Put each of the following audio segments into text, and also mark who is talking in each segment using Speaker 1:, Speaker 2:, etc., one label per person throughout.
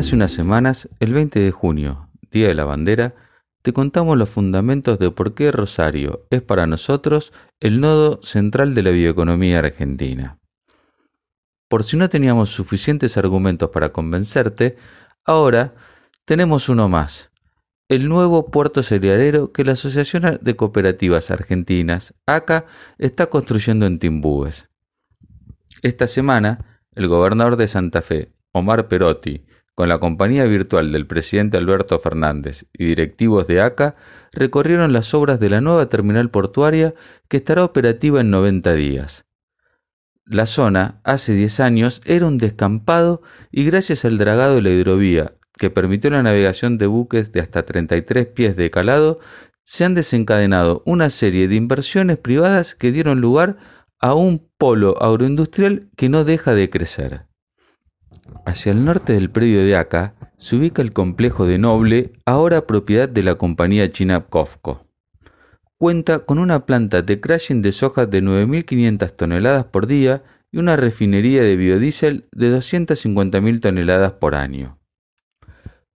Speaker 1: Hace unas semanas, el 20 de junio, Día de la Bandera, te contamos los fundamentos de por qué Rosario es para nosotros el nodo central de la bioeconomía argentina. Por si no teníamos suficientes argumentos para convencerte, ahora tenemos uno más, el nuevo puerto cerealero que la Asociación de Cooperativas Argentinas, ACA, está construyendo en Timbúes. Esta semana, el gobernador de Santa Fe, Omar Perotti, con la compañía virtual del presidente Alberto Fernández y directivos de ACA, recorrieron las obras de la nueva terminal portuaria que estará operativa en 90 días. La zona, hace 10 años, era un descampado y gracias al dragado de la hidrovía, que permitió la navegación de buques de hasta 33 pies de calado, se han desencadenado una serie de inversiones privadas que dieron lugar a un polo agroindustrial que no deja de crecer. Hacia el norte del predio de Aca se ubica el complejo de Noble, ahora propiedad de la compañía china COFCO. Cuenta con una planta de crushing de soja de 9.500 toneladas por día y una refinería de biodiesel de 250.000 toneladas por año.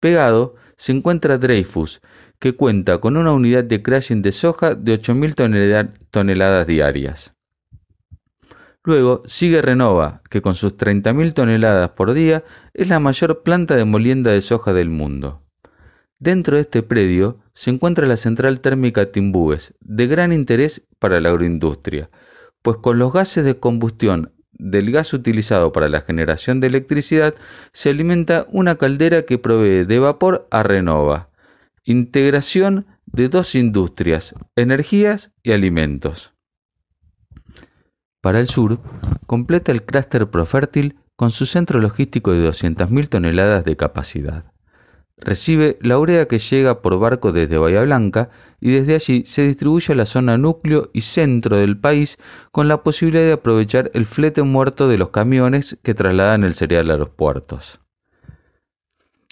Speaker 1: Pegado se encuentra Dreyfus, que cuenta con una unidad de crushing de soja de 8.000 toneladas diarias. Luego sigue Renova, que con sus 30.000 toneladas por día es la mayor planta de molienda de soja del mundo. Dentro de este predio se encuentra la central térmica Timbúes, de gran interés para la agroindustria, pues con los gases de combustión del gas utilizado para la generación de electricidad se alimenta una caldera que provee de vapor a Renova. Integración de dos industrias, energías y alimentos. Para el sur, completa el clúster Profértil con su centro logístico de 200.000 toneladas de capacidad. Recibe la urea que llega por barco desde Bahía Blanca y desde allí se distribuye a la zona núcleo y centro del país con la posibilidad de aprovechar el flete muerto de los camiones que trasladan el cereal a los puertos.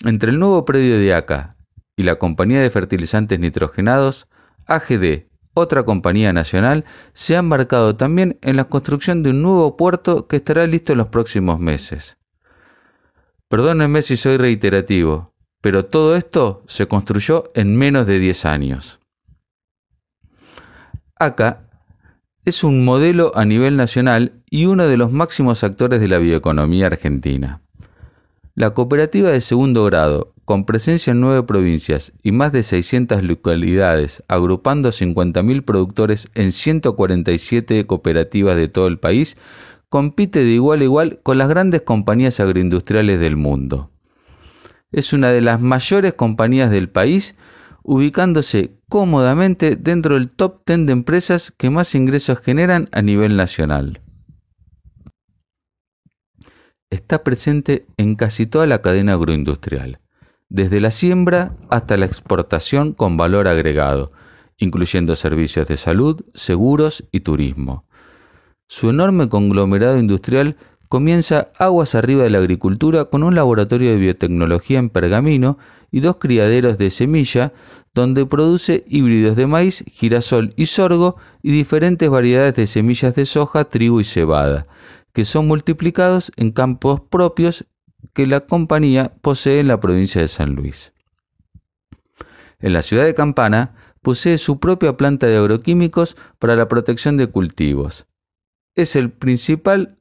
Speaker 1: Entre el nuevo predio de ACA y la compañía de fertilizantes nitrogenados, AGD otra compañía nacional, se ha embarcado también en la construcción de un nuevo puerto que estará listo en los próximos meses. Perdónenme si soy reiterativo, pero todo esto se construyó en menos de 10 años. ACA es un modelo a nivel nacional y uno de los máximos actores de la bioeconomía argentina. La cooperativa de segundo grado con presencia en nueve provincias y más de 600 localidades, agrupando 50.000 productores en 147 cooperativas de todo el país, compite de igual a igual con las grandes compañías agroindustriales del mundo. Es una de las mayores compañías del país, ubicándose cómodamente dentro del top 10 de empresas que más ingresos generan a nivel nacional. Está presente en casi toda la cadena agroindustrial desde la siembra hasta la exportación con valor agregado, incluyendo servicios de salud, seguros y turismo. Su enorme conglomerado industrial comienza aguas arriba de la agricultura con un laboratorio de biotecnología en Pergamino y dos criaderos de semilla donde produce híbridos de maíz, girasol y sorgo y diferentes variedades de semillas de soja, trigo y cebada, que son multiplicados en campos propios que la compañía posee en la provincia de San Luis. En la ciudad de Campana posee su propia planta de agroquímicos para la protección de cultivos. Es el principal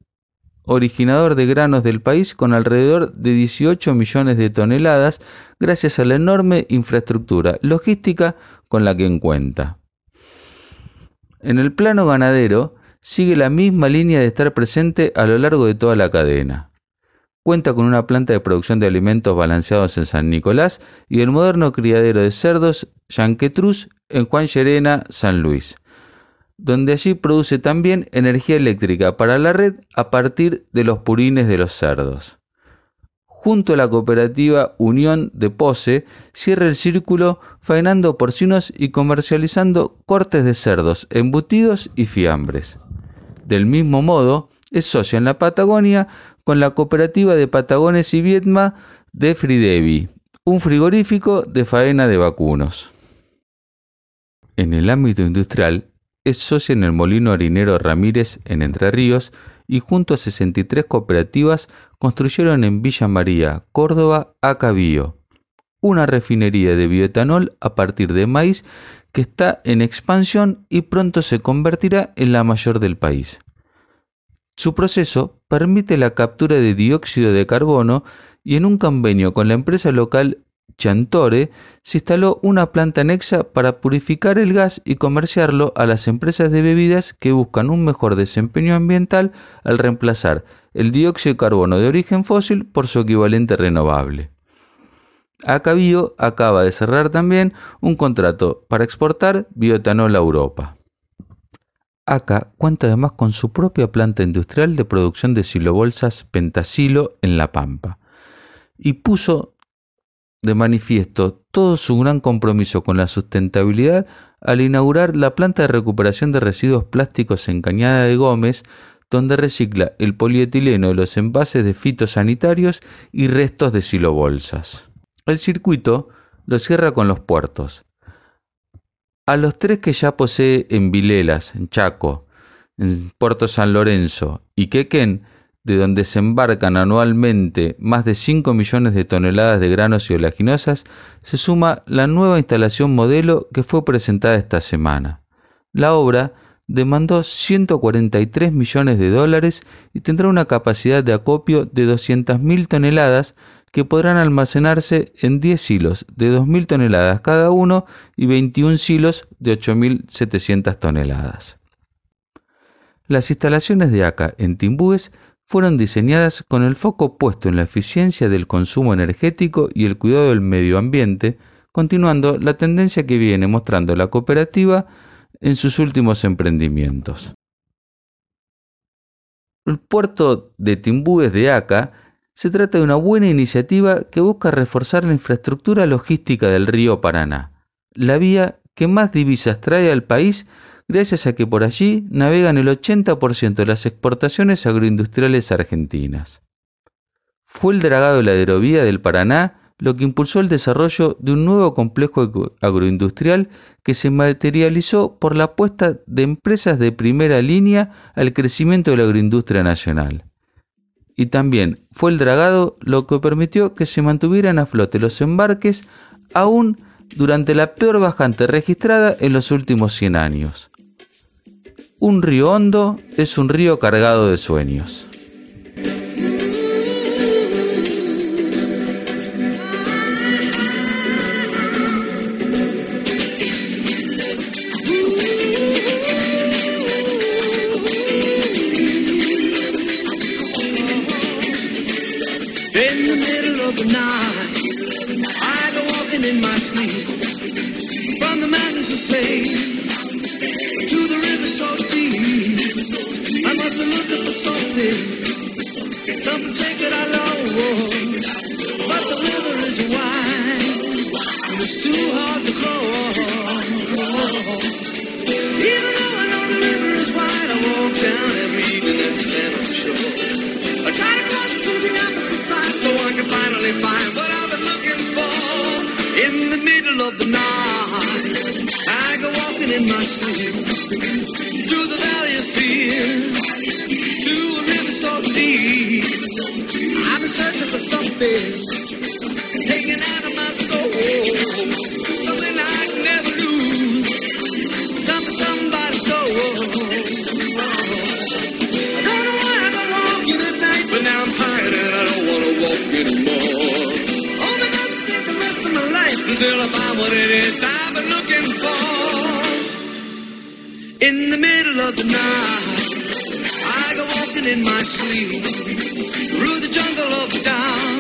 Speaker 1: originador de granos del país con alrededor de 18 millones de toneladas gracias a la enorme infraestructura logística con la que cuenta. En el plano ganadero sigue la misma línea de estar presente a lo largo de toda la cadena. Cuenta con una planta de producción de alimentos balanceados en San Nicolás y el moderno criadero de cerdos Yanquetruz en Juan Llerena, San Luis, donde allí produce también energía eléctrica para la red a partir de los purines de los cerdos. Junto a la cooperativa Unión de Pose, cierra el círculo faenando porcinos y comercializando cortes de cerdos, embutidos y fiambres. Del mismo modo, es socia en la Patagonia con la cooperativa de Patagones y Vietma de Fridevi, un frigorífico de faena de vacunos. En el ámbito industrial, es socia en el molino harinero Ramírez en Entre Ríos y junto a 63 cooperativas construyeron en Villa María, Córdoba, Acabío, una refinería de bioetanol a partir de maíz que está en expansión y pronto se convertirá en la mayor del país. Su proceso permite la captura de dióxido de carbono y en un convenio con la empresa local Chantore se instaló una planta anexa para purificar el gas y comerciarlo a las empresas de bebidas que buscan un mejor desempeño ambiental al reemplazar el dióxido de carbono de origen fósil por su equivalente renovable. Acabio acaba de cerrar también un contrato para exportar bioetanol a Europa. ACA cuenta además con su propia planta industrial de producción de silobolsas Pentasilo en La Pampa y puso de manifiesto todo su gran compromiso con la sustentabilidad al inaugurar la planta de recuperación de residuos plásticos en Cañada de Gómez, donde recicla el polietileno de los envases de fitosanitarios y restos de silobolsas. El circuito lo cierra con los puertos. A los tres que ya posee en Vilelas, en Chaco, en Puerto San Lorenzo y Quequén, de donde se embarcan anualmente más de 5 millones de toneladas de granos y oleaginosas, se suma la nueva instalación modelo que fue presentada esta semana. La obra demandó 143 millones de dólares y tendrá una capacidad de acopio de 200.000 toneladas que podrán almacenarse en 10 silos de 2.000 toneladas cada uno y 21 silos de 8.700 toneladas. Las instalaciones de ACA en Timbúes fueron diseñadas con el foco puesto en la eficiencia del consumo energético y el cuidado del medio ambiente, continuando la tendencia que viene mostrando la cooperativa en sus últimos emprendimientos. El puerto de Timbúes de ACA se trata de una buena iniciativa que busca reforzar la infraestructura logística del río Paraná, la vía que más divisas trae al país gracias a que por allí navegan el 80% de las exportaciones agroindustriales argentinas. Fue el dragado de la aerovía del Paraná lo que impulsó el desarrollo de un nuevo complejo agroindustrial que se materializó por la apuesta de empresas de primera línea al crecimiento de la agroindustria nacional. Y también fue el dragado lo que permitió que se mantuvieran a flote los embarques aún durante la peor bajante registrada en los últimos 100 años. Un río hondo es un río cargado de sueños. Something sacred I lost. But the river is wide, and it's too hard to cross. Even though I know the river is wide, I walk down every evening and stand on shore. I try to cross to the opposite side so I can finally find what I've been looking for. In the middle of the night, I go walking in my sleep through the valley of fear to a river so deep. I'm searching for something taken out of my soul, something I can never lose, something somebody stole. I don't know why I've been walking at night, but now I'm tired and I don't want to walk anymore. It doesn't take the rest of my life until I find what it is I've been looking for. In the middle of the night walking in my sleep through the jungle of doubt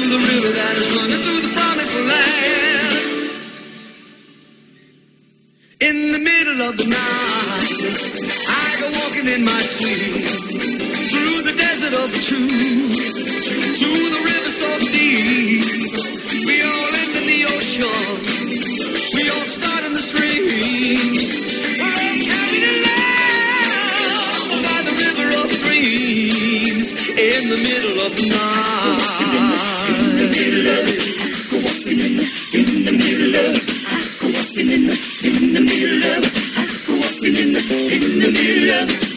Speaker 2: into the river that is running to the promised land. In the middle of the night, I go walking in my sleep through the desert of the truth to the river so deep. We all end in the ocean. We all start in the streams. We're all carried along by the river of dreams in the middle of the night. in the middle of, I go up in the in the middle of.